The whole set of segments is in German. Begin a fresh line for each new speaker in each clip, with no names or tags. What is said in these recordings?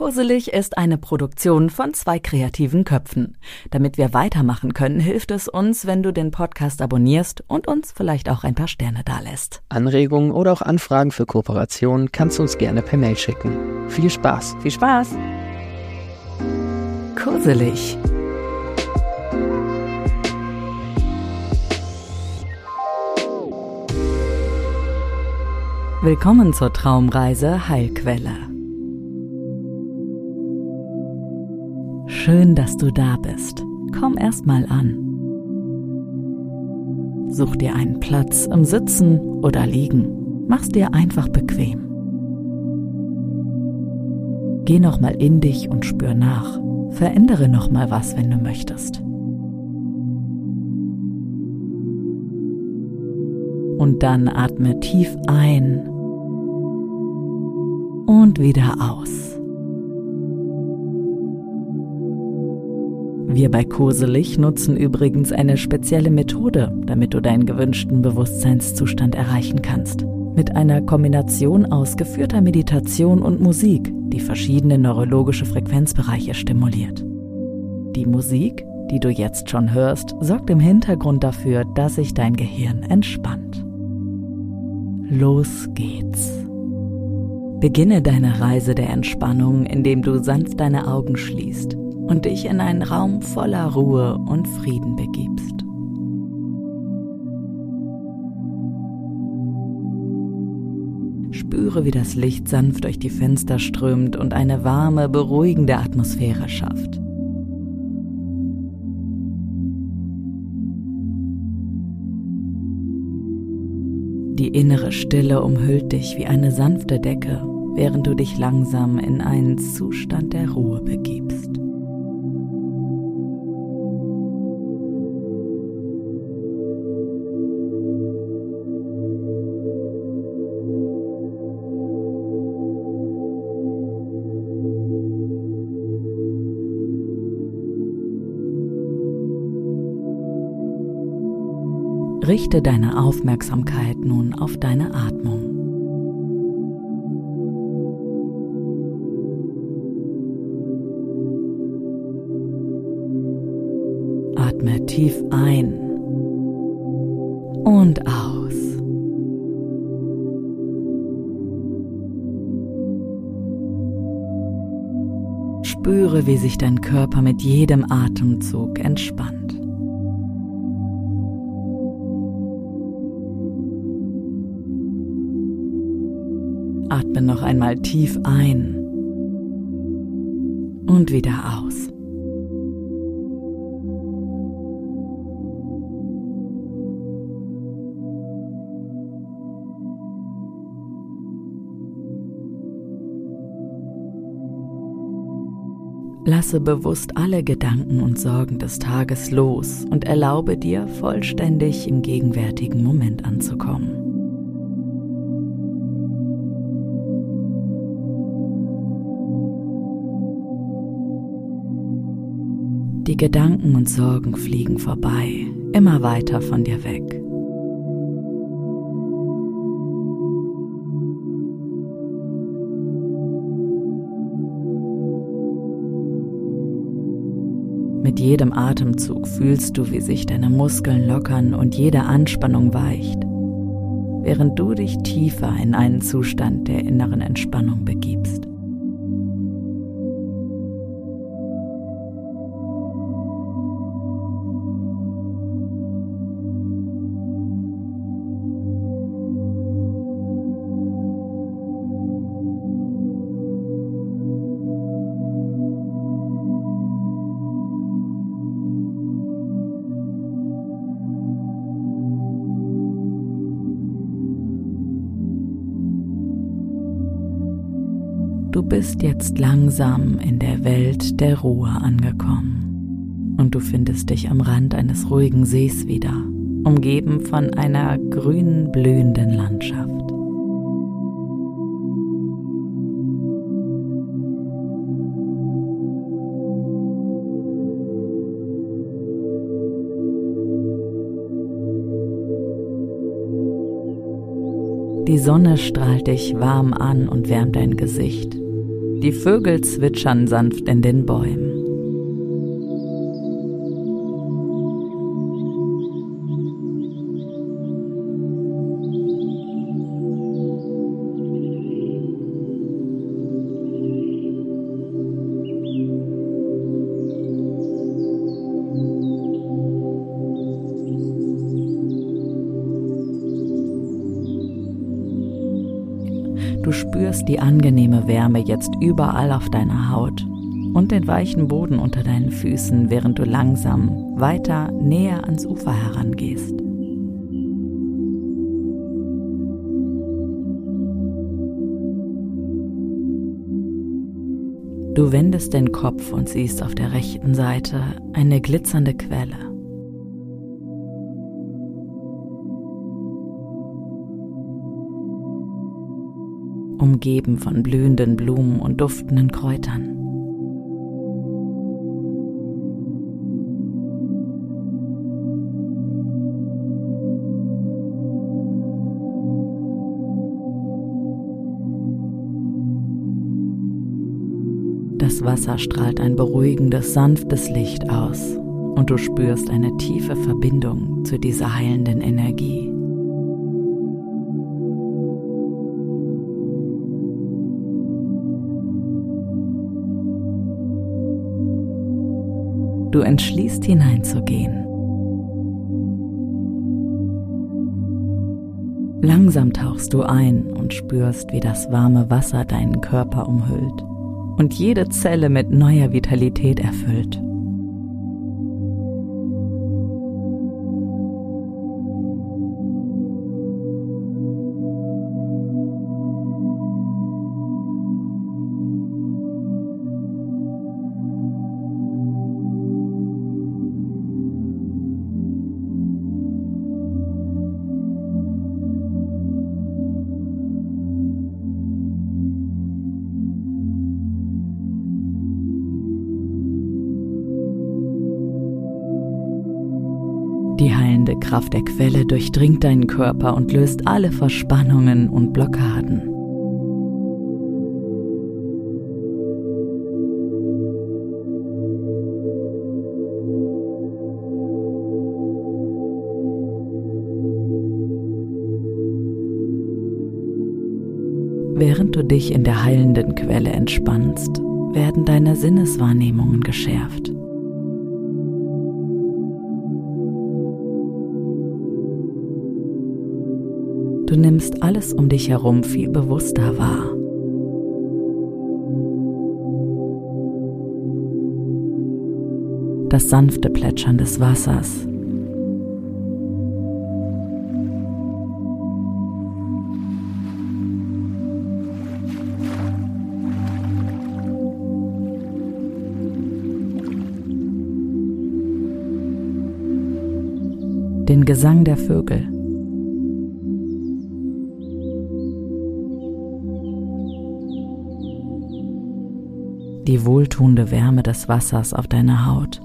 Kurselig ist eine Produktion von zwei kreativen Köpfen. Damit wir weitermachen können, hilft es uns, wenn du den Podcast abonnierst und uns vielleicht auch ein paar Sterne dalässt.
Anregungen oder auch Anfragen für Kooperationen kannst du uns gerne per Mail schicken. Viel Spaß!
Viel Spaß! Kurselig. Willkommen zur Traumreise Heilquelle. Schön, dass du da bist. Komm erst mal an. Such dir einen Platz im Sitzen oder Liegen. Mach's dir einfach bequem. Geh noch mal in dich und spür nach. Verändere noch mal was, wenn du möchtest. Und dann atme tief ein und wieder aus. Wir bei Koselig nutzen übrigens eine spezielle Methode, damit du deinen gewünschten Bewusstseinszustand erreichen kannst. Mit einer Kombination aus geführter Meditation und Musik, die verschiedene neurologische Frequenzbereiche stimuliert. Die Musik, die du jetzt schon hörst, sorgt im Hintergrund dafür, dass sich dein Gehirn entspannt. Los geht's. Beginne deine Reise der Entspannung, indem du sanft deine Augen schließt und dich in einen Raum voller Ruhe und Frieden begibst. Spüre, wie das Licht sanft durch die Fenster strömt und eine warme, beruhigende Atmosphäre schafft. Die innere Stille umhüllt dich wie eine sanfte Decke, während du dich langsam in einen Zustand der Ruhe begibst. Richte deine Aufmerksamkeit nun auf deine Atmung. Atme tief ein und aus. Spüre, wie sich dein Körper mit jedem Atemzug entspannt. Atme noch einmal tief ein und wieder aus. Lasse bewusst alle Gedanken und Sorgen des Tages los und erlaube dir, vollständig im gegenwärtigen Moment anzukommen. Die Gedanken und Sorgen fliegen vorbei, immer weiter von dir weg. Mit jedem Atemzug fühlst du, wie sich deine Muskeln lockern und jede Anspannung weicht, während du dich tiefer in einen Zustand der inneren Entspannung begibst. Du bist jetzt langsam in der Welt der Ruhe angekommen und du findest dich am Rand eines ruhigen Sees wieder, umgeben von einer grünen, blühenden Landschaft. Sonne strahlt dich warm an und wärmt dein Gesicht, Die Vögel zwitschern sanft in den Bäumen. Spürst die angenehme Wärme jetzt überall auf deiner Haut und den weichen Boden unter deinen Füßen, während du langsam weiter näher ans Ufer herangehst. Du wendest den Kopf und siehst auf der rechten Seite eine glitzernde Quelle. Umgeben von blühenden Blumen und duftenden Kräutern. Das Wasser strahlt ein beruhigendes, sanftes Licht aus und du spürst eine tiefe Verbindung zu dieser heilenden Energie. Du entschließt hineinzugehen. Langsam tauchst du ein und spürst, wie das warme Wasser deinen Körper umhüllt und jede Zelle mit neuer Vitalität erfüllt. Die heilende Kraft der Quelle durchdringt deinen Körper und löst alle Verspannungen und Blockaden. Während du dich in der heilenden Quelle entspannst, werden deine Sinneswahrnehmungen geschärft. Du nimmst alles um dich herum viel bewusster wahr. Das sanfte Plätschern des Wassers. Den Gesang der Vögel. Die wohltuende Wärme des Wassers auf deiner Haut.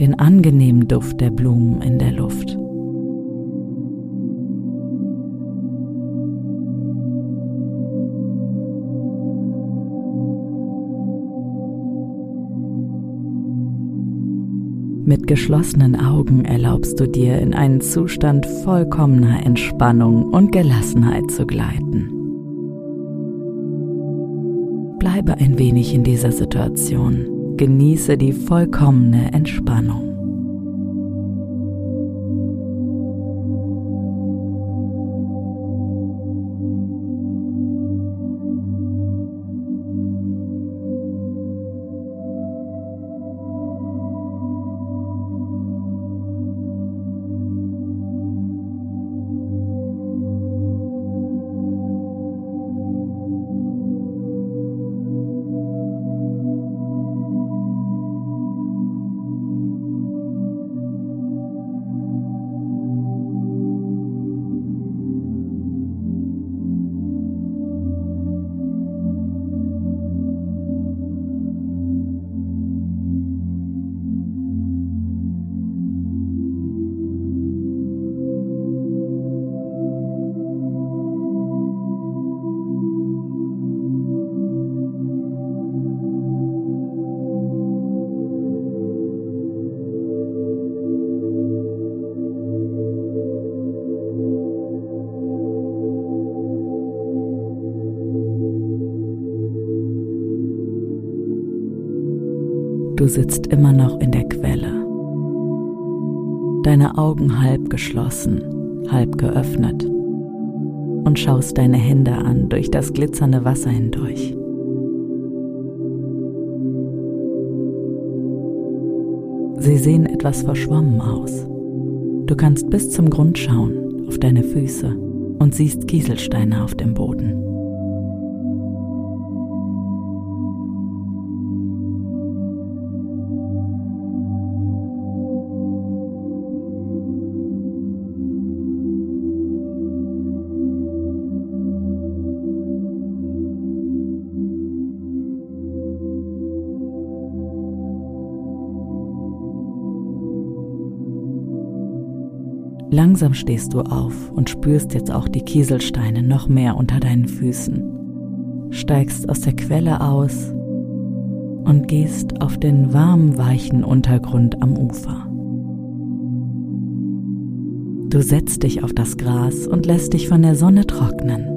Den angenehmen Duft der Blumen in der Luft. Mit geschlossenen Augen erlaubst du dir in einen Zustand vollkommener Entspannung und Gelassenheit zu gleiten. Bleibe ein wenig in dieser Situation. Genieße die vollkommene Entspannung. Du sitzt immer noch in der Quelle. Deine Augen halb geschlossen, halb geöffnet und schaust deine Hände an durch das glitzernde Wasser hindurch. Sie sehen etwas verschwommen aus. Du kannst bis zum Grund schauen, auf deine Füße und siehst Kieselsteine auf dem Boden. Langsam stehst du auf und spürst jetzt auch die Kieselsteine noch mehr unter deinen Füßen. Steigst aus der Quelle aus und gehst auf den warmen, weichen Untergrund am Ufer. Du setzt dich auf das Gras und lässt dich von der Sonne trocknen.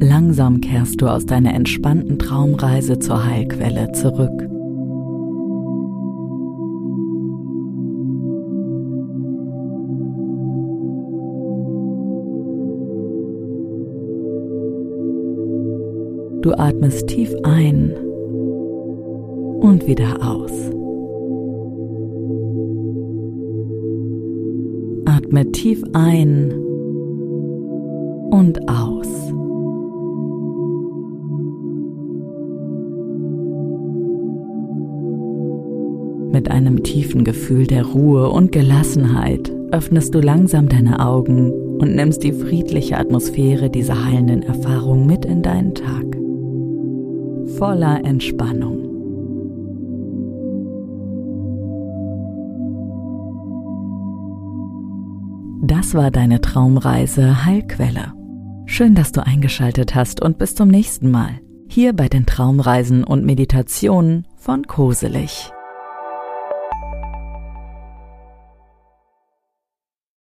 Langsam kehrst du aus deiner entspannten Traumreise zur Heilquelle zurück. Du atmest tief ein und wieder aus. Atme tief ein und aus. Einem tiefen Gefühl der Ruhe und Gelassenheit öffnest du langsam deine Augen und nimmst die friedliche Atmosphäre dieser heilenden Erfahrung mit in deinen Tag. Voller Entspannung. Das war deine Traumreise Heilquelle. Schön, dass du eingeschaltet hast und bis zum nächsten Mal. Hier bei den Traumreisen und Meditationen von Koselig.